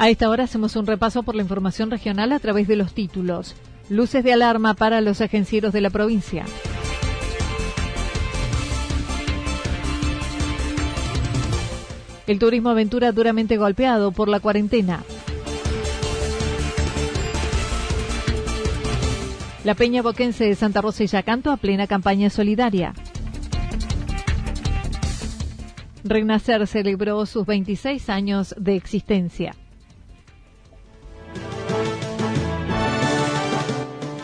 A esta hora hacemos un repaso por la información regional a través de los títulos. Luces de alarma para los agencieros de la provincia. El turismo aventura duramente golpeado por la cuarentena. La Peña Boquense de Santa Rosa y Yacanto a plena campaña solidaria. Renacer celebró sus 26 años de existencia.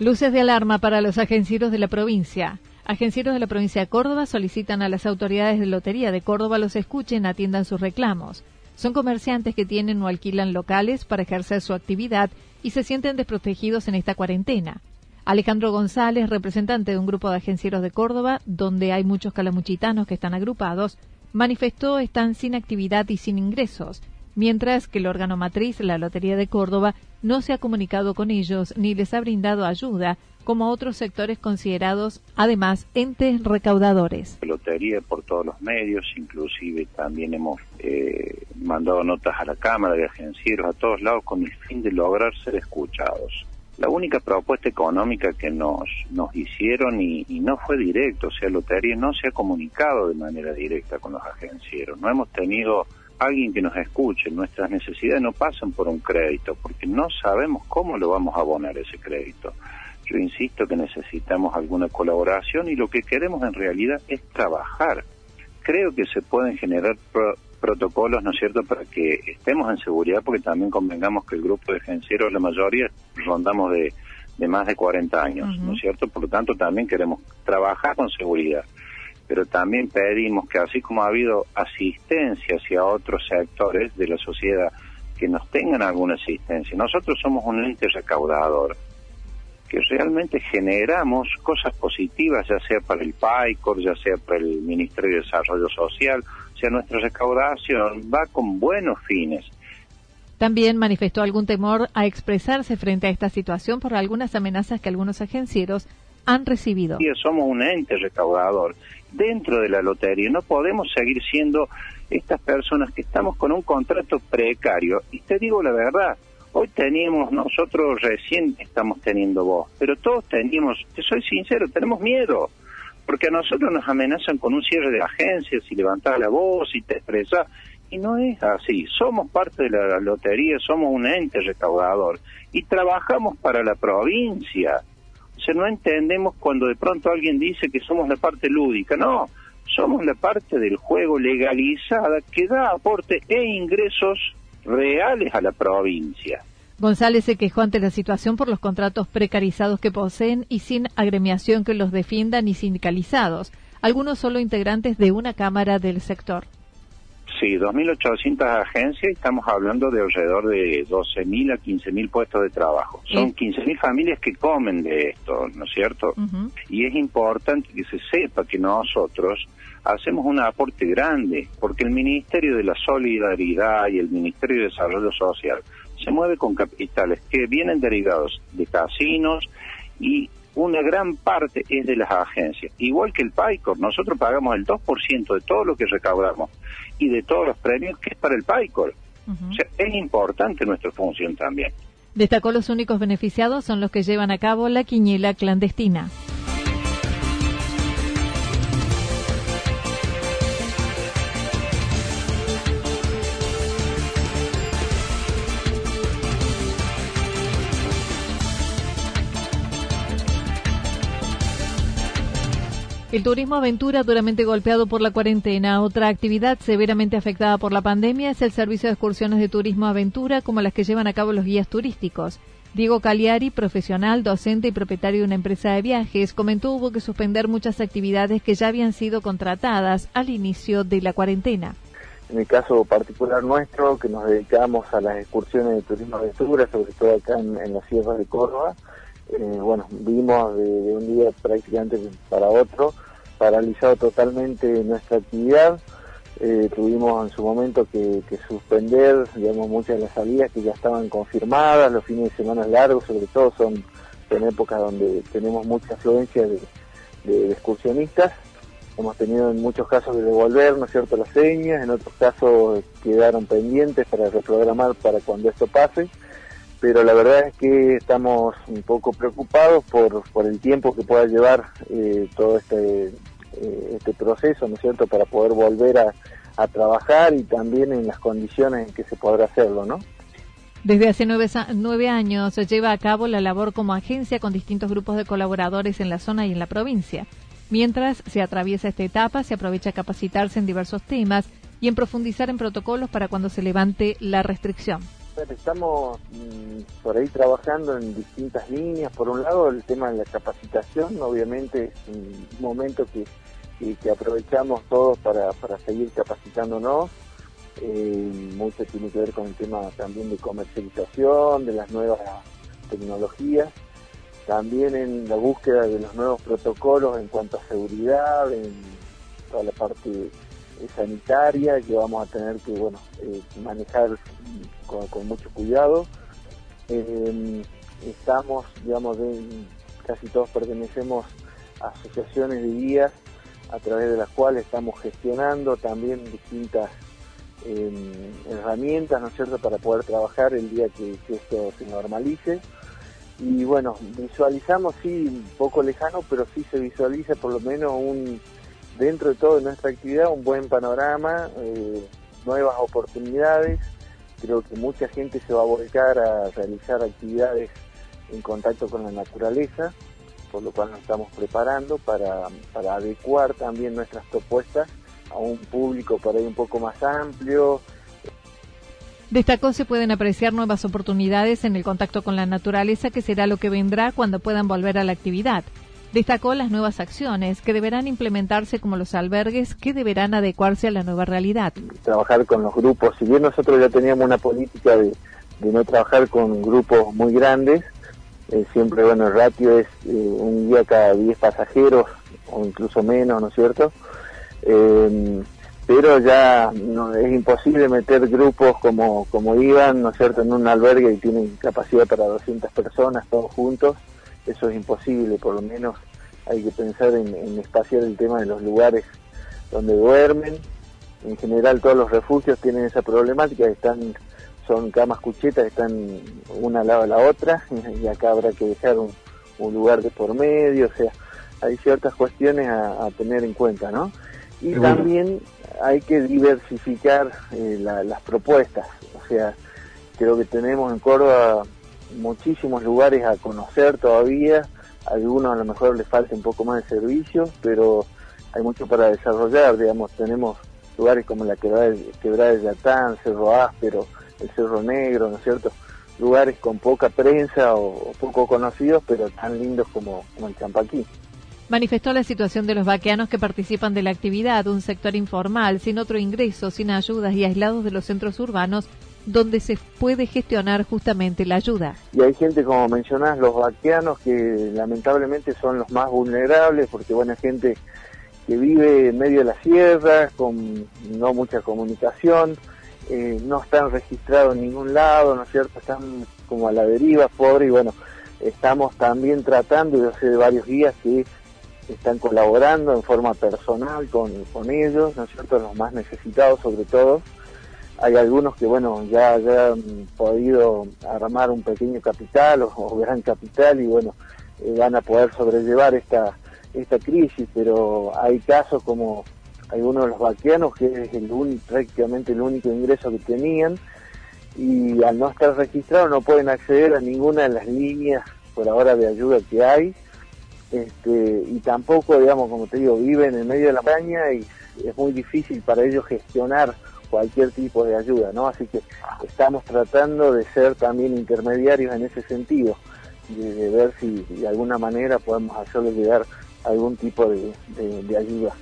Luces de alarma para los agencieros de la provincia. Agencieros de la provincia de Córdoba solicitan a las autoridades de lotería de Córdoba los escuchen, atiendan sus reclamos. Son comerciantes que tienen o alquilan locales para ejercer su actividad y se sienten desprotegidos en esta cuarentena. Alejandro González, representante de un grupo de agencieros de Córdoba, donde hay muchos calamuchitanos que están agrupados, manifestó están sin actividad y sin ingresos mientras que el órgano matriz, la Lotería de Córdoba, no se ha comunicado con ellos ni les ha brindado ayuda, como otros sectores considerados, además, entes recaudadores. Lotería por todos los medios, inclusive también hemos eh, mandado notas a la Cámara de Agencieros, a todos lados, con el fin de lograr ser escuchados. La única propuesta económica que nos, nos hicieron y, y, no fue directo, o sea, Lotería no se ha comunicado de manera directa con los agencieros. No hemos tenido alguien que nos escuche. Nuestras necesidades no pasan por un crédito, porque no sabemos cómo lo vamos a abonar ese crédito. Yo insisto que necesitamos alguna colaboración y lo que queremos en realidad es trabajar. Creo que se pueden generar protocolos, ¿no es cierto?, para que estemos en seguridad, porque también convengamos que el grupo de agencieros, la mayoría, rondamos de, de más de 40 años, ¿no es cierto? Por lo tanto, también queremos trabajar con seguridad pero también pedimos que así como ha habido asistencia hacia otros sectores de la sociedad, que nos tengan alguna asistencia. Nosotros somos un ente recaudador, que realmente generamos cosas positivas, ya sea para el PAICOR, ya sea para el Ministerio de Desarrollo Social, o sea, nuestra recaudación va con buenos fines. También manifestó algún temor a expresarse frente a esta situación por algunas amenazas que algunos agencieros han recibido. Somos un ente recaudador dentro de la lotería. No podemos seguir siendo estas personas que estamos con un contrato precario. Y te digo la verdad, hoy teníamos, nosotros recién estamos teniendo voz, pero todos teníamos, te soy sincero, tenemos miedo. Porque a nosotros nos amenazan con un cierre de agencias y levantar la voz y te expresas. Y no es así. Somos parte de la lotería, somos un ente recaudador y trabajamos para la provincia no entendemos cuando de pronto alguien dice que somos la parte lúdica. No, somos la parte del juego legalizada que da aporte e ingresos reales a la provincia. González se quejó ante la situación por los contratos precarizados que poseen y sin agremiación que los defienda ni sindicalizados, algunos solo integrantes de una cámara del sector. Sí, 2.800 agencias y estamos hablando de alrededor de 12.000 a 15.000 puestos de trabajo. Son 15.000 familias que comen de esto, ¿no es cierto? Y es importante que se sepa que nosotros hacemos un aporte grande, porque el Ministerio de la Solidaridad y el Ministerio de Desarrollo Social se mueve con capitales que vienen derivados de casinos y una gran parte es de las agencias. Igual que el PAICOR, nosotros pagamos el 2% de todo lo que recaudamos y de todos los premios que es para el PAICOR. O sea, es importante nuestra función también. Destacó los únicos beneficiados son los que llevan a cabo la quiñela clandestina. El turismo aventura duramente golpeado por la cuarentena. Otra actividad severamente afectada por la pandemia es el servicio de excursiones de turismo aventura como las que llevan a cabo los guías turísticos. Diego Cagliari, profesional, docente y propietario de una empresa de viajes, comentó hubo que suspender muchas actividades que ya habían sido contratadas al inicio de la cuarentena. En el caso particular nuestro, que nos dedicamos a las excursiones de turismo aventura, sobre todo acá en, la Sierra de Córdoba, eh, bueno, vimos de, un día prácticamente para otro paralizado totalmente nuestra actividad. Eh, tuvimos en su momento que, suspender, digamos, muchas de las salidas que ya estaban confirmadas, los fines de semana largos, sobre todo son en épocas donde tenemos mucha afluencia de, excursionistas. Hemos tenido en muchos casos de devolver, ¿no es cierto?, las señas, en otros casos quedaron pendientes para reprogramar para cuando esto pase pero la verdad es que estamos un poco preocupados por, por el tiempo que pueda llevar eh, todo este, eh, este proceso, ¿no es cierto?, para poder volver a, a, trabajar y también en las condiciones en que se podrá hacerlo, ¿no? Desde hace nueve, nueve años se lleva a cabo la labor como agencia con distintos grupos de colaboradores en la zona y en la provincia. Mientras se atraviesa esta etapa, se aprovecha a capacitarse en diversos temas y en profundizar en protocolos para cuando se levante la restricción. Estamos mm, por ahí trabajando en distintas líneas. Por un lado, el tema de la capacitación, obviamente un momento que, que, aprovechamos todos para, para seguir capacitándonos. Eh, mucho tiene que ver con el tema también de comercialización, de las nuevas tecnologías, también en la búsqueda de los nuevos protocolos en cuanto a seguridad, en toda la parte sanitaria que vamos a tener que bueno eh, manejar con, mucho cuidado. Eh, estamos, digamos, casi todos pertenecemos a asociaciones de guías a través de las cuales estamos gestionando también distintas herramientas, ¿no es cierto?, para poder trabajar el día que, esto se normalice. Y bueno, visualizamos, sí, un poco lejano, pero sí se visualiza por lo menos un, dentro de todo nuestra actividad, un buen panorama, eh, nuevas oportunidades Creo que mucha gente se va a volcar a realizar actividades en contacto con la naturaleza, por lo cual nos estamos preparando para, adecuar también nuestras propuestas a un público por ahí un poco más amplio, Destacó se pueden apreciar nuevas oportunidades en el contacto con la naturaleza, que será lo que vendrá cuando puedan volver a la actividad. Destacó las nuevas acciones que deberán implementarse como los albergues que deberán adecuarse a la nueva realidad. Trabajar con los grupos, si bien nosotros ya teníamos una política de, no trabajar con grupos muy grandes, eh, siempre bueno el ratio es eh, un día cada 10 pasajeros o incluso menos, ¿no es cierto? Eh, pero ya no, es imposible meter grupos como, como iban, ¿no es cierto?, en un albergue y tienen capacidad para 200 personas todos juntos eso es imposible, por lo menos hay que pensar en, espaciar el tema de los lugares donde duermen. En general todos los refugios tienen esa problemática, están son camas cuchetas, están una al lado de la otra y acá habrá que dejar un, lugar de por medio, o sea, hay ciertas cuestiones a, tener en cuenta, ¿no? Y también hay que diversificar eh, las propuestas, o sea, creo que tenemos en Córdoba muchísimos lugares a conocer todavía, algunos a lo mejor les falta un poco más de servicio, pero hay mucho para desarrollar, digamos, tenemos lugares como la Quebrada de, Yatán, Cerro Áspero, el Cerro Negro, ¿no es cierto? Lugares con poca prensa o, poco conocidos, pero tan lindos como el Champaquí. Manifestó la situación de los vaqueanos que participan de la actividad, un sector informal, sin otro ingreso, sin ayudas y aislados de los centros urbanos, donde se puede gestionar justamente la ayuda. Y hay gente, como mencionás, los vaqueanos, que lamentablemente son los más vulnerables, porque bueno, hay gente que vive en medio de la sierra, con no mucha comunicación, eh, no están registrados en ningún lado, ¿no es cierto? Están como a la deriva, pobre, y bueno, estamos también tratando, y hace varios días que están colaborando en forma personal con, con ellos, ¿no es cierto? Los más necesitados sobre todo. Hay algunos que, bueno, ya, ya han podido armar un pequeño capital o, gran capital y, bueno, eh, van a poder sobrellevar esta, esta crisis, pero hay casos como algunos de los vaqueanos que es el prácticamente el único ingreso que tenían y al no estar registrados no pueden acceder a ninguna de las líneas por ahora de ayuda que hay. Este, y tampoco, digamos, como te digo, viven en medio de la montaña y es muy difícil para ellos gestionar cualquier tipo de ayuda, ¿no? Así que estamos tratando de ser también intermediarios en ese sentido, de, ver si de alguna manera podemos hacerles llegar algún tipo de, de ayuda.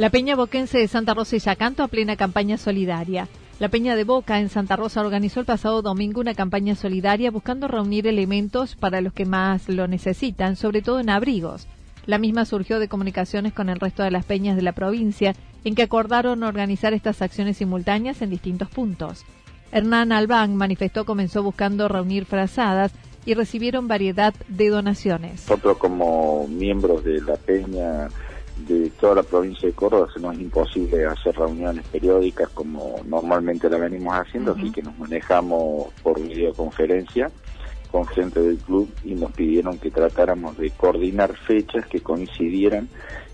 La Peña Boquense de Santa Rosa y Yacanto a plena campaña solidaria. La Peña de Boca en Santa Rosa organizó el pasado domingo una campaña solidaria buscando reunir elementos para los que más lo necesitan, sobre todo en abrigos. La misma surgió de comunicaciones con el resto de las peñas de la provincia, en que acordaron organizar estas acciones simultáneas en distintos puntos. Hernán Albán manifestó comenzó buscando reunir frazadas y recibieron variedad de donaciones. Nosotros como miembros de la peña de toda la provincia de Córdoba se nos es imposible hacer reuniones periódicas como normalmente la venimos haciendo, así que nos manejamos por videoconferencia con gente del club y nos pidieron que tratáramos de coordinar fechas que coincidieran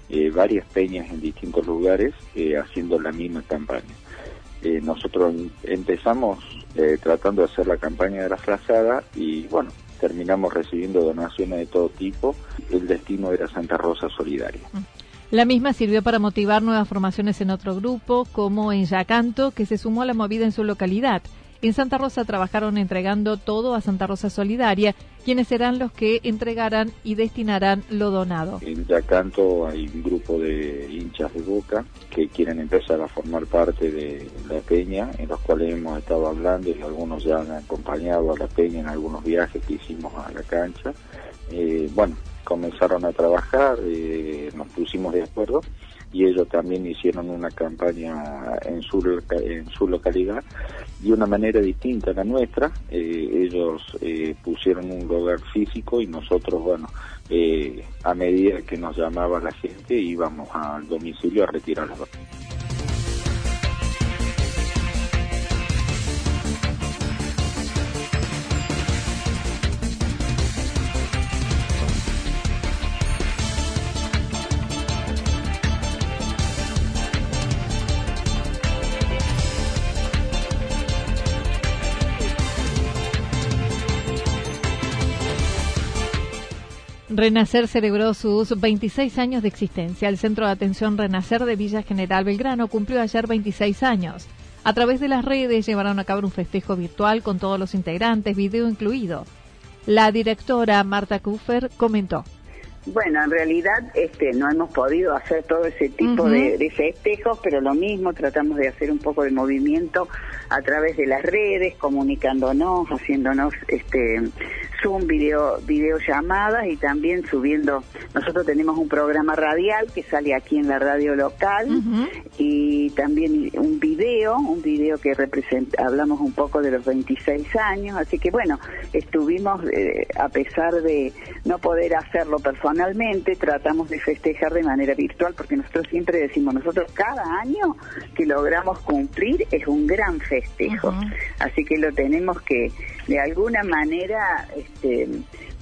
eh, varias peñas en distintos lugares eh, haciendo la misma campaña. Eh, nosotros empezamos tratando de hacer la campaña de la frazada y bueno, terminamos recibiendo donaciones de todo tipo. El destino era Santa Rosa Solidaria. La misma sirvió para motivar nuevas formaciones en otro grupo, como en Yacanto, que se sumó a la movida en su localidad. En Santa Rosa trabajaron entregando todo a Santa Rosa Solidaria, quienes serán los que entregarán y destinarán lo donado. En Yacanto hay un grupo de hinchas de Boca que quieren empezar a formar parte de la peña, en los cuales hemos estado hablando y algunos ya han acompañado a la peña en algunos viajes que hicimos a la cancha. Eh, bueno, comenzaron a trabajar, eh, nos pusimos de acuerdo y ellos también hicieron una campaña en su, en su localidad de una manera distinta a la nuestra. Eh, ellos eh, pusieron un lugar físico y nosotros, bueno, a medida que nos llamaba la gente íbamos al domicilio a retirar las Renacer celebró sus 26 años de existencia. El Centro de Atención Renacer de Villa General Belgrano cumplió ayer 26 años. A través de las redes llevaron a cabo un festejo virtual con todos los integrantes, video incluido. La directora Marta Kufer comentó. Bueno, en realidad este, no hemos podido hacer todo ese tipo de, de, festejos, pero lo mismo, tratamos de hacer un poco de movimiento a través de las redes, comunicándonos, haciéndonos este, Zoom, video, videollamadas y también subiendo, nosotros tenemos un programa radial que sale aquí en la radio local y también un video, un video que representa, hablamos un poco de los 26 años, así que bueno, estuvimos, eh, a pesar de no poder hacerlo personalmente, tratamos de festejar de manera virtual porque nosotros siempre decimos, nosotros cada año que logramos cumplir es un gran festejo, así que lo tenemos que de alguna manera este,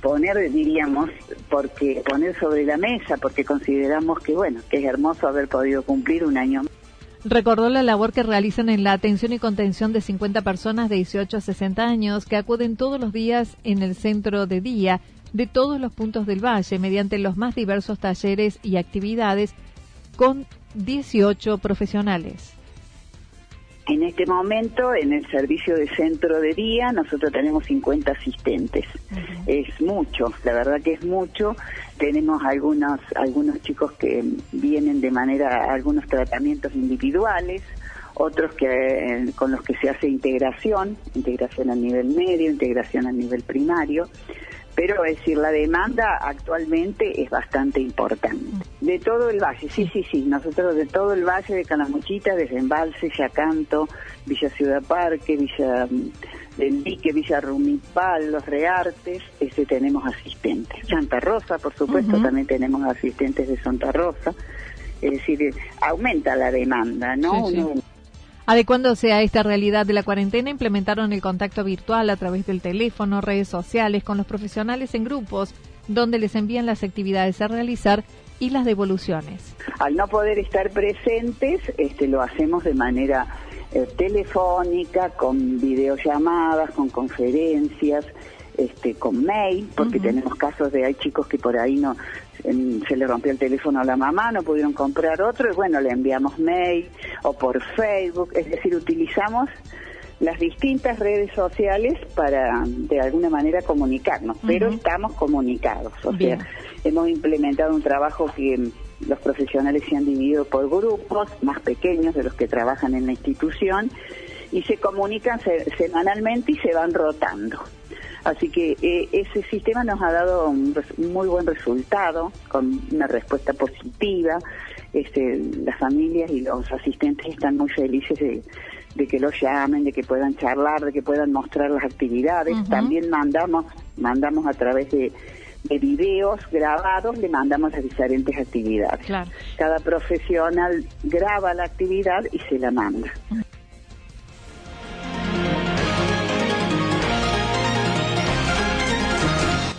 poner, diríamos, porque poner sobre la mesa, porque consideramos que, bueno, que es hermoso haber podido cumplir un año Recordó la labor que realizan en la atención y contención de 50 personas de 18 a 60 años que acuden todos los días en el centro de día de todos los puntos del valle mediante los más diversos talleres y actividades con 18 profesionales. En este momento, en el servicio de centro de día, nosotros tenemos 50 asistentes. Es mucho, la verdad que es mucho. Tenemos algunos, algunos chicos que vienen de manera, algunos tratamientos individuales, otros que eh, con los que se hace integración, integración a nivel medio, integración a nivel primario pero es decir, la demanda actualmente es bastante importante. De todo el valle, sí, sí, sí, nosotros de todo el valle de Calamuchita, desde Embalse, Yacanto, Villa Ciudad Parque, Villa mm, del Dique, Villa Rumipal, Los Reartes, este, tenemos asistentes. Santa Rosa, por supuesto, también tenemos asistentes de Santa Rosa. Es decir, aumenta la demanda, ¿no? Adecuándose a esta realidad de la cuarentena, implementaron el contacto virtual a través del teléfono, redes sociales, con los profesionales en grupos, donde les envían las actividades a realizar y las devoluciones. Al no poder estar presentes, este, lo hacemos de manera eh, telefónica, con videollamadas, con conferencias, este, con mail, porque tenemos casos de hay chicos que por ahí no se le rompió el teléfono a la mamá, no pudieron comprar otro y bueno, le enviamos mail o por Facebook, es decir, utilizamos las distintas redes sociales para de alguna manera comunicarnos, pero estamos comunicados, o sea, hemos implementado un trabajo que los profesionales se han dividido por grupos más pequeños de los que trabajan en la institución y se comunican semanalmente y se van rotando. Así que eh, ese sistema nos ha dado un, muy buen resultado, con una respuesta positiva. Este, las familias y los asistentes están muy felices de, que los llamen, de que puedan charlar, de que puedan mostrar las actividades. También mandamos, mandamos a través de, de videos grabados, le mandamos las diferentes actividades. Cada profesional graba la actividad y se la manda.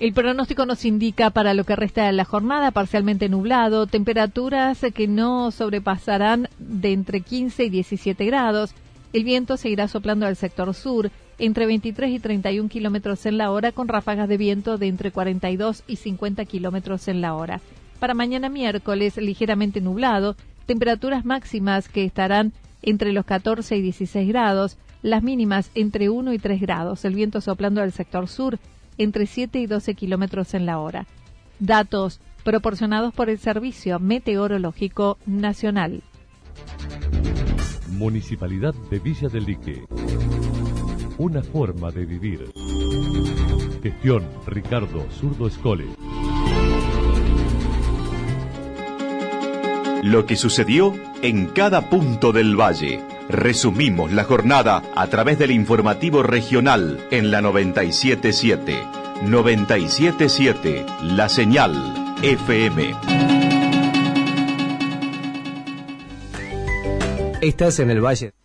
El pronóstico nos indica para lo que resta de la jornada parcialmente nublado, temperaturas que no sobrepasarán de entre 15 y 17 grados. El viento seguirá soplando al sector sur entre 23 y 31 kilómetros en la hora con ráfagas de viento de entre 42 y 50 kilómetros en la hora. Para mañana miércoles ligeramente nublado, temperaturas máximas que estarán entre los 14 y 16 grados, las mínimas entre 1 y 3 grados. El viento soplando al sector sur entre 7 y 12 kilómetros en la hora. Datos proporcionados por el Servicio Meteorológico Nacional. Municipalidad de Villa del Lique. Una forma de vivir. Gestión Ricardo Zurdo Escole. Lo que sucedió en cada punto del valle. Resumimos la jornada a través del informativo regional en la 977. 977 La Señal FM. Estás en el Valle.